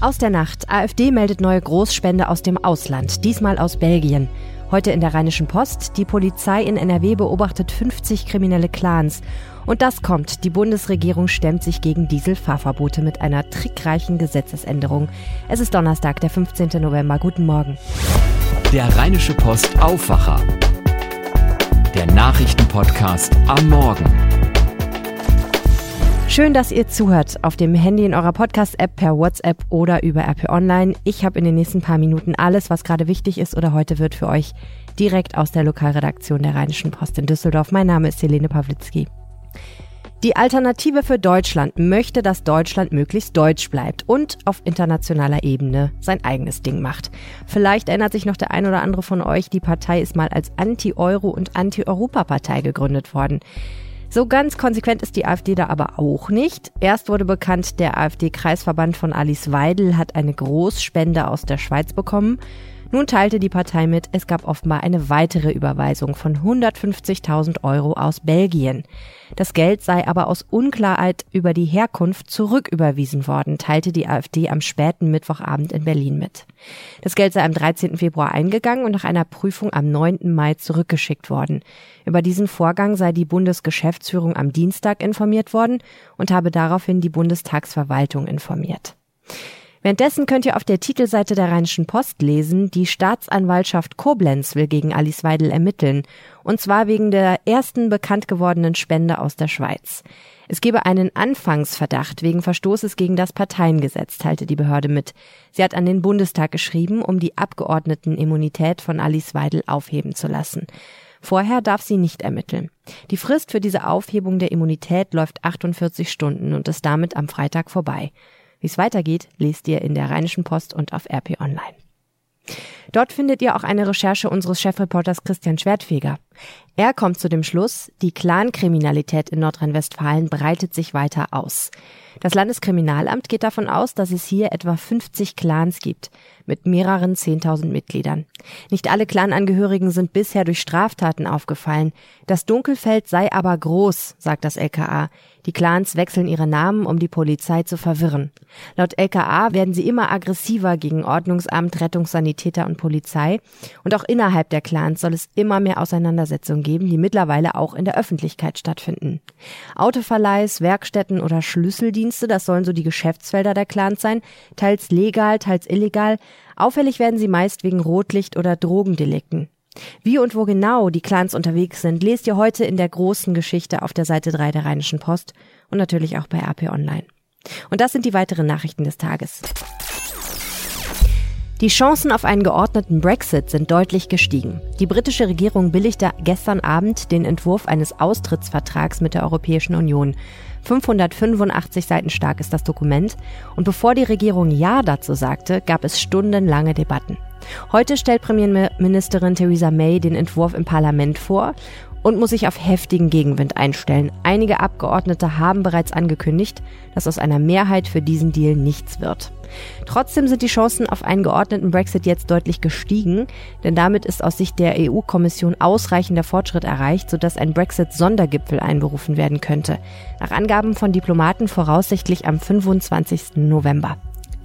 Aus der Nacht. AfD meldet neue Großspende aus dem Ausland, diesmal aus Belgien. Heute in der Rheinischen Post. Die Polizei in NRW beobachtet 50 kriminelle Clans. Und das kommt. Die Bundesregierung stemmt sich gegen Dieselfahrverbote mit einer trickreichen Gesetzesänderung. Es ist Donnerstag, der 15. November. Guten Morgen. Der Rheinische Post Aufwacher. Der Nachrichtenpodcast am Morgen. Schön, dass ihr zuhört auf dem Handy in eurer Podcast-App per WhatsApp oder über RP Online. Ich habe in den nächsten paar Minuten alles, was gerade wichtig ist oder heute wird für euch direkt aus der Lokalredaktion der Rheinischen Post in Düsseldorf. Mein Name ist Helene Pawlitzki. Die Alternative für Deutschland möchte, dass Deutschland möglichst deutsch bleibt und auf internationaler Ebene sein eigenes Ding macht. Vielleicht erinnert sich noch der ein oder andere von euch, die Partei ist mal als Anti-Euro- und Anti-Europa-Partei gegründet worden. So ganz konsequent ist die AfD da aber auch nicht. Erst wurde bekannt, der AfD-Kreisverband von Alice Weidel hat eine Großspende aus der Schweiz bekommen. Nun teilte die Partei mit, es gab offenbar eine weitere Überweisung von 150.000 Euro aus Belgien. Das Geld sei aber aus Unklarheit über die Herkunft zurücküberwiesen worden, teilte die AfD am späten Mittwochabend in Berlin mit. Das Geld sei am 13. Februar eingegangen und nach einer Prüfung am 9. Mai zurückgeschickt worden. Über diesen Vorgang sei die Bundesgeschäftsführung am Dienstag informiert worden und habe daraufhin die Bundestagsverwaltung informiert. Währenddessen könnt ihr auf der Titelseite der Rheinischen Post lesen, die Staatsanwaltschaft Koblenz will gegen Alice Weidel ermitteln. Und zwar wegen der ersten bekannt gewordenen Spende aus der Schweiz. Es gebe einen Anfangsverdacht wegen Verstoßes gegen das Parteiengesetz, teilte die Behörde mit. Sie hat an den Bundestag geschrieben, um die Abgeordnetenimmunität von Alice Weidel aufheben zu lassen. Vorher darf sie nicht ermitteln. Die Frist für diese Aufhebung der Immunität läuft 48 Stunden und ist damit am Freitag vorbei. Wie es weitergeht, lest ihr in der Rheinischen Post und auf RP Online. Dort findet ihr auch eine Recherche unseres Chefreporters Christian Schwertfeger. Er kommt zu dem Schluss, die Clankriminalität in Nordrhein-Westfalen breitet sich weiter aus. Das Landeskriminalamt geht davon aus, dass es hier etwa 50 Clans gibt, mit mehreren 10.000 Mitgliedern. Nicht alle Clanangehörigen sind bisher durch Straftaten aufgefallen. Das Dunkelfeld sei aber groß, sagt das LKA. Die Clans wechseln ihre Namen, um die Polizei zu verwirren. Laut LKA werden sie immer aggressiver gegen Ordnungsamt, Rettungssanitäter und Polizei. Und auch innerhalb der Clans soll es immer mehr Auseinandersetzungen geben, die mittlerweile auch in der Öffentlichkeit stattfinden. Autoverleihs, Werkstätten oder Schlüsseldienste, das sollen so die Geschäftsfelder der Clans sein, teils legal, teils illegal. Auffällig werden sie meist wegen Rotlicht- oder Drogendelikten. Wie und wo genau die Clans unterwegs sind, lest ihr heute in der großen Geschichte auf der Seite 3 der Rheinischen Post und natürlich auch bei AP Online. Und das sind die weiteren Nachrichten des Tages. Die Chancen auf einen geordneten Brexit sind deutlich gestiegen. Die britische Regierung billigte gestern Abend den Entwurf eines Austrittsvertrags mit der Europäischen Union. 585 Seiten stark ist das Dokument und bevor die Regierung Ja dazu sagte, gab es stundenlange Debatten. Heute stellt Premierministerin Theresa May den Entwurf im Parlament vor und muss sich auf heftigen Gegenwind einstellen. Einige Abgeordnete haben bereits angekündigt, dass aus einer Mehrheit für diesen Deal nichts wird. Trotzdem sind die Chancen auf einen geordneten Brexit jetzt deutlich gestiegen, denn damit ist aus Sicht der EU-Kommission ausreichender Fortschritt erreicht, sodass ein Brexit-Sondergipfel einberufen werden könnte. Nach Angaben von Diplomaten voraussichtlich am 25. November.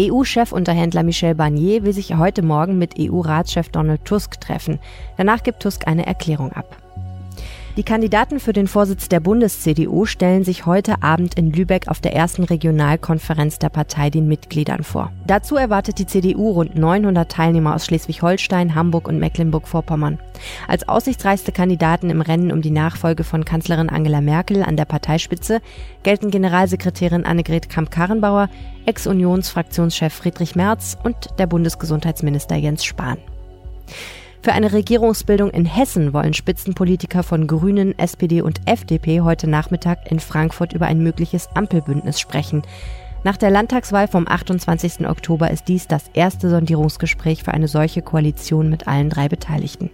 EU-Chefunterhändler Michel Barnier will sich heute Morgen mit EU-Ratschef Donald Tusk treffen. Danach gibt Tusk eine Erklärung ab. Die Kandidaten für den Vorsitz der Bundes-CDU stellen sich heute Abend in Lübeck auf der ersten Regionalkonferenz der Partei den Mitgliedern vor. Dazu erwartet die CDU rund 900 Teilnehmer aus Schleswig-Holstein, Hamburg und Mecklenburg-Vorpommern. Als aussichtsreichste Kandidaten im Rennen um die Nachfolge von Kanzlerin Angela Merkel an der Parteispitze gelten Generalsekretärin Annegret Kramp-Karrenbauer, Ex-Unionsfraktionschef Friedrich Merz und der Bundesgesundheitsminister Jens Spahn. Für eine Regierungsbildung in Hessen wollen Spitzenpolitiker von Grünen, SPD und FDP heute Nachmittag in Frankfurt über ein mögliches Ampelbündnis sprechen. Nach der Landtagswahl vom 28. Oktober ist dies das erste Sondierungsgespräch für eine solche Koalition mit allen drei Beteiligten.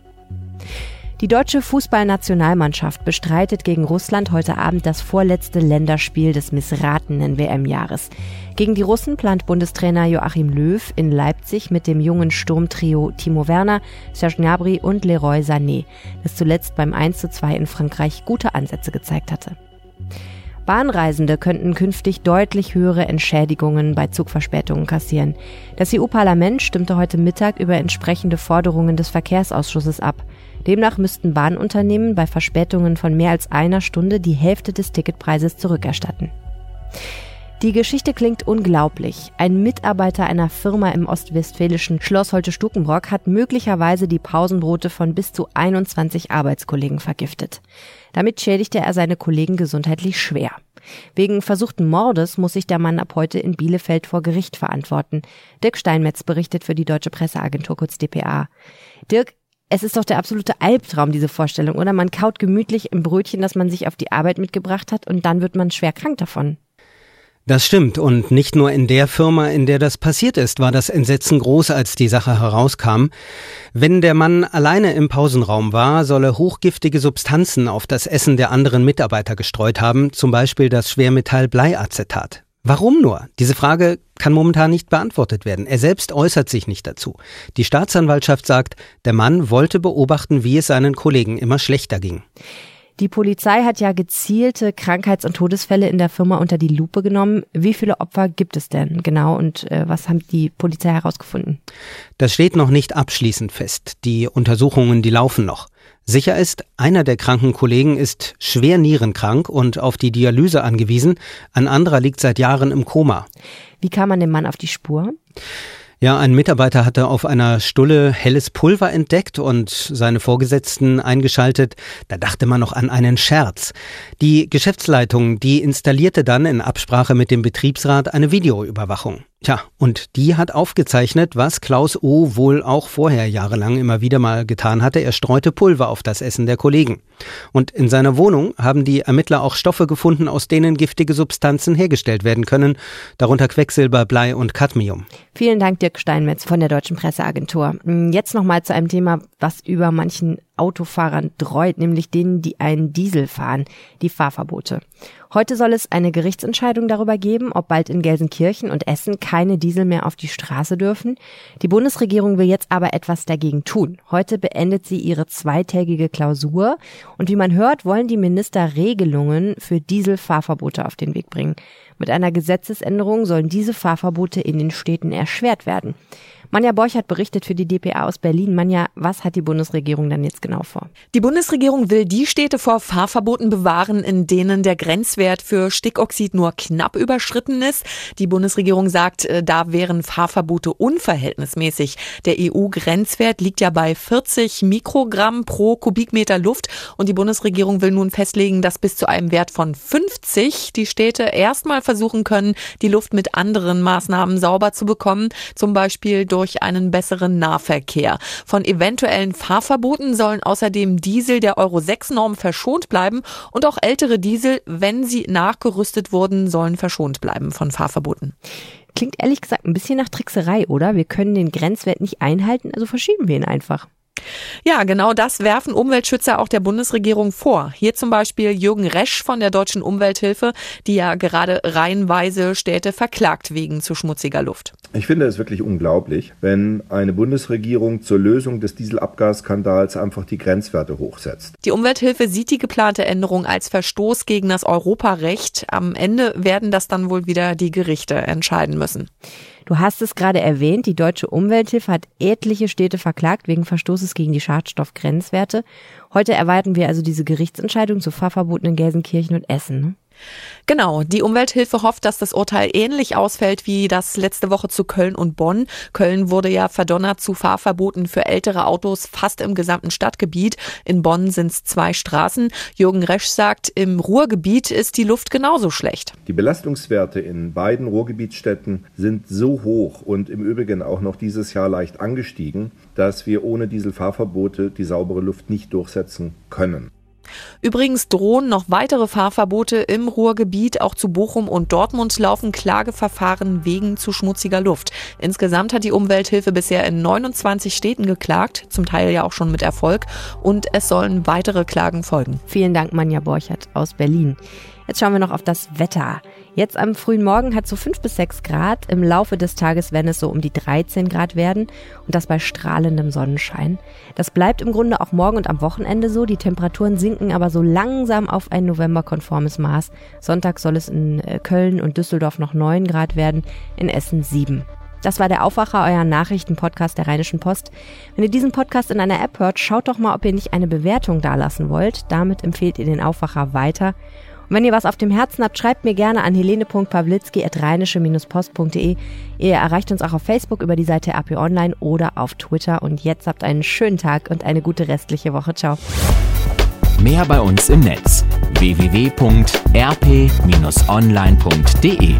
Die deutsche Fußballnationalmannschaft bestreitet gegen Russland heute Abend das vorletzte Länderspiel des missratenen WM-Jahres. Gegen die Russen plant Bundestrainer Joachim Löw in Leipzig mit dem jungen Sturmtrio Timo Werner, Serge Gnabry und Leroy Sané, das zuletzt beim 1 zu 2 in Frankreich gute Ansätze gezeigt hatte. Bahnreisende könnten künftig deutlich höhere Entschädigungen bei Zugverspätungen kassieren. Das EU-Parlament stimmte heute Mittag über entsprechende Forderungen des Verkehrsausschusses ab. Demnach müssten Bahnunternehmen bei Verspätungen von mehr als einer Stunde die Hälfte des Ticketpreises zurückerstatten. Die Geschichte klingt unglaublich. Ein Mitarbeiter einer Firma im ostwestfälischen Schloss Holte-Stukenbrock hat möglicherweise die Pausenbrote von bis zu 21 Arbeitskollegen vergiftet. Damit schädigte er seine Kollegen gesundheitlich schwer. Wegen versuchten Mordes muss sich der Mann ab heute in Bielefeld vor Gericht verantworten. Dirk Steinmetz berichtet für die Deutsche Presseagentur kurz dpa. Dirk, es ist doch der absolute Albtraum, diese Vorstellung, oder? Man kaut gemütlich im Brötchen, das man sich auf die Arbeit mitgebracht hat, und dann wird man schwer krank davon. Das stimmt. Und nicht nur in der Firma, in der das passiert ist, war das Entsetzen groß, als die Sache herauskam. Wenn der Mann alleine im Pausenraum war, soll er hochgiftige Substanzen auf das Essen der anderen Mitarbeiter gestreut haben, zum Beispiel das Schwermetall Bleiacetat. Warum nur? Diese Frage kann momentan nicht beantwortet werden. Er selbst äußert sich nicht dazu. Die Staatsanwaltschaft sagt, der Mann wollte beobachten, wie es seinen Kollegen immer schlechter ging. Die Polizei hat ja gezielte Krankheits- und Todesfälle in der Firma unter die Lupe genommen. Wie viele Opfer gibt es denn genau und äh, was haben die Polizei herausgefunden? Das steht noch nicht abschließend fest. Die Untersuchungen, die laufen noch. Sicher ist, einer der kranken Kollegen ist schwer nierenkrank und auf die Dialyse angewiesen. Ein anderer liegt seit Jahren im Koma. Wie kam man dem Mann auf die Spur? Ja, ein Mitarbeiter hatte auf einer Stulle helles Pulver entdeckt und seine Vorgesetzten eingeschaltet. Da dachte man noch an einen Scherz. Die Geschäftsleitung, die installierte dann in Absprache mit dem Betriebsrat eine Videoüberwachung. Tja, und die hat aufgezeichnet, was Klaus O. wohl auch vorher jahrelang immer wieder mal getan hatte. Er streute Pulver auf das Essen der Kollegen. Und in seiner Wohnung haben die Ermittler auch Stoffe gefunden, aus denen giftige Substanzen hergestellt werden können, darunter Quecksilber, Blei und Cadmium. Vielen Dank, Dirk Steinmetz von der Deutschen Presseagentur. Jetzt nochmal zu einem Thema, was über manchen Autofahrern dreut, nämlich denen, die einen Diesel fahren, die Fahrverbote. Heute soll es eine Gerichtsentscheidung darüber geben, ob bald in Gelsenkirchen und Essen keine Diesel mehr auf die Straße dürfen. Die Bundesregierung will jetzt aber etwas dagegen tun. Heute beendet sie ihre zweitägige Klausur und wie man hört, wollen die Minister Regelungen für Dieselfahrverbote auf den Weg bringen. Mit einer Gesetzesänderung sollen diese Fahrverbote in den Städten erschwert werden. Manja Borchert berichtet für die DPA aus Berlin. Manja, was hat die Bundesregierung denn jetzt genau vor? Die Bundesregierung will die Städte vor Fahrverboten bewahren, in denen der Grenzwert für Stickoxid nur knapp überschritten ist. Die Bundesregierung sagt, äh, da wären Fahrverbote unverhältnismäßig. Der EU-Grenzwert liegt ja bei 40 Mikrogramm pro Kubikmeter Luft und die Bundesregierung will nun festlegen, dass bis zu einem Wert von 50 die Städte erstmal versuchen können, die Luft mit anderen Maßnahmen sauber zu bekommen, zum Beispiel durch einen besseren Nahverkehr. Von eventuellen Fahrverboten sollen außerdem Diesel der Euro 6 Norm verschont bleiben und auch ältere Diesel, wenn sie nachgerüstet wurden, sollen verschont bleiben von Fahrverboten. Klingt ehrlich gesagt ein bisschen nach Trickserei, oder? Wir können den Grenzwert nicht einhalten, also verschieben wir ihn einfach. Ja, genau das werfen Umweltschützer auch der Bundesregierung vor. Hier zum Beispiel Jürgen Resch von der Deutschen Umwelthilfe, die ja gerade reihenweise Städte verklagt wegen zu schmutziger Luft. Ich finde es wirklich unglaublich, wenn eine Bundesregierung zur Lösung des Dieselabgasskandals einfach die Grenzwerte hochsetzt. Die Umwelthilfe sieht die geplante Änderung als Verstoß gegen das Europarecht. Am Ende werden das dann wohl wieder die Gerichte entscheiden müssen. Du hast es gerade erwähnt, die Deutsche Umwelthilfe hat etliche Städte verklagt wegen Verstoßes gegen die Schadstoffgrenzwerte. Heute erwarten wir also diese Gerichtsentscheidung zu Fahrverboten in Gelsenkirchen und Essen. Genau, die Umwelthilfe hofft, dass das Urteil ähnlich ausfällt wie das letzte Woche zu Köln und Bonn. Köln wurde ja verdonnert zu Fahrverboten für ältere Autos fast im gesamten Stadtgebiet. In Bonn sind es zwei Straßen. Jürgen Resch sagt, im Ruhrgebiet ist die Luft genauso schlecht. Die Belastungswerte in beiden Ruhrgebietsstädten sind so hoch und im Übrigen auch noch dieses Jahr leicht angestiegen, dass wir ohne Dieselfahrverbote die saubere Luft nicht durchsetzen können. Übrigens drohen noch weitere Fahrverbote im Ruhrgebiet. Auch zu Bochum und Dortmund laufen Klageverfahren wegen zu schmutziger Luft. Insgesamt hat die Umwelthilfe bisher in 29 Städten geklagt, zum Teil ja auch schon mit Erfolg. Und es sollen weitere Klagen folgen. Vielen Dank, Manja Borchert aus Berlin. Jetzt schauen wir noch auf das Wetter. Jetzt am frühen Morgen hat es so 5 bis 6 Grad. Im Laufe des Tages werden es so um die 13 Grad werden und das bei strahlendem Sonnenschein. Das bleibt im Grunde auch morgen und am Wochenende so. Die Temperaturen sinken aber so langsam auf ein novemberkonformes Maß. Sonntag soll es in äh, Köln und Düsseldorf noch 9 Grad werden, in Essen 7. Das war der Aufwacher, euer Nachrichtenpodcast der Rheinischen Post. Wenn ihr diesen Podcast in einer App hört, schaut doch mal, ob ihr nicht eine Bewertung dalassen wollt. Damit empfehlt ihr den Aufwacher weiter. Und wenn ihr was auf dem Herzen habt, schreibt mir gerne an helene.pawlitzki.rheinische-post.de. Ihr erreicht uns auch auf Facebook über die Seite RP Online oder auf Twitter. Und jetzt habt einen schönen Tag und eine gute restliche Woche. Ciao. Mehr bei uns im Netz www.rp-online.de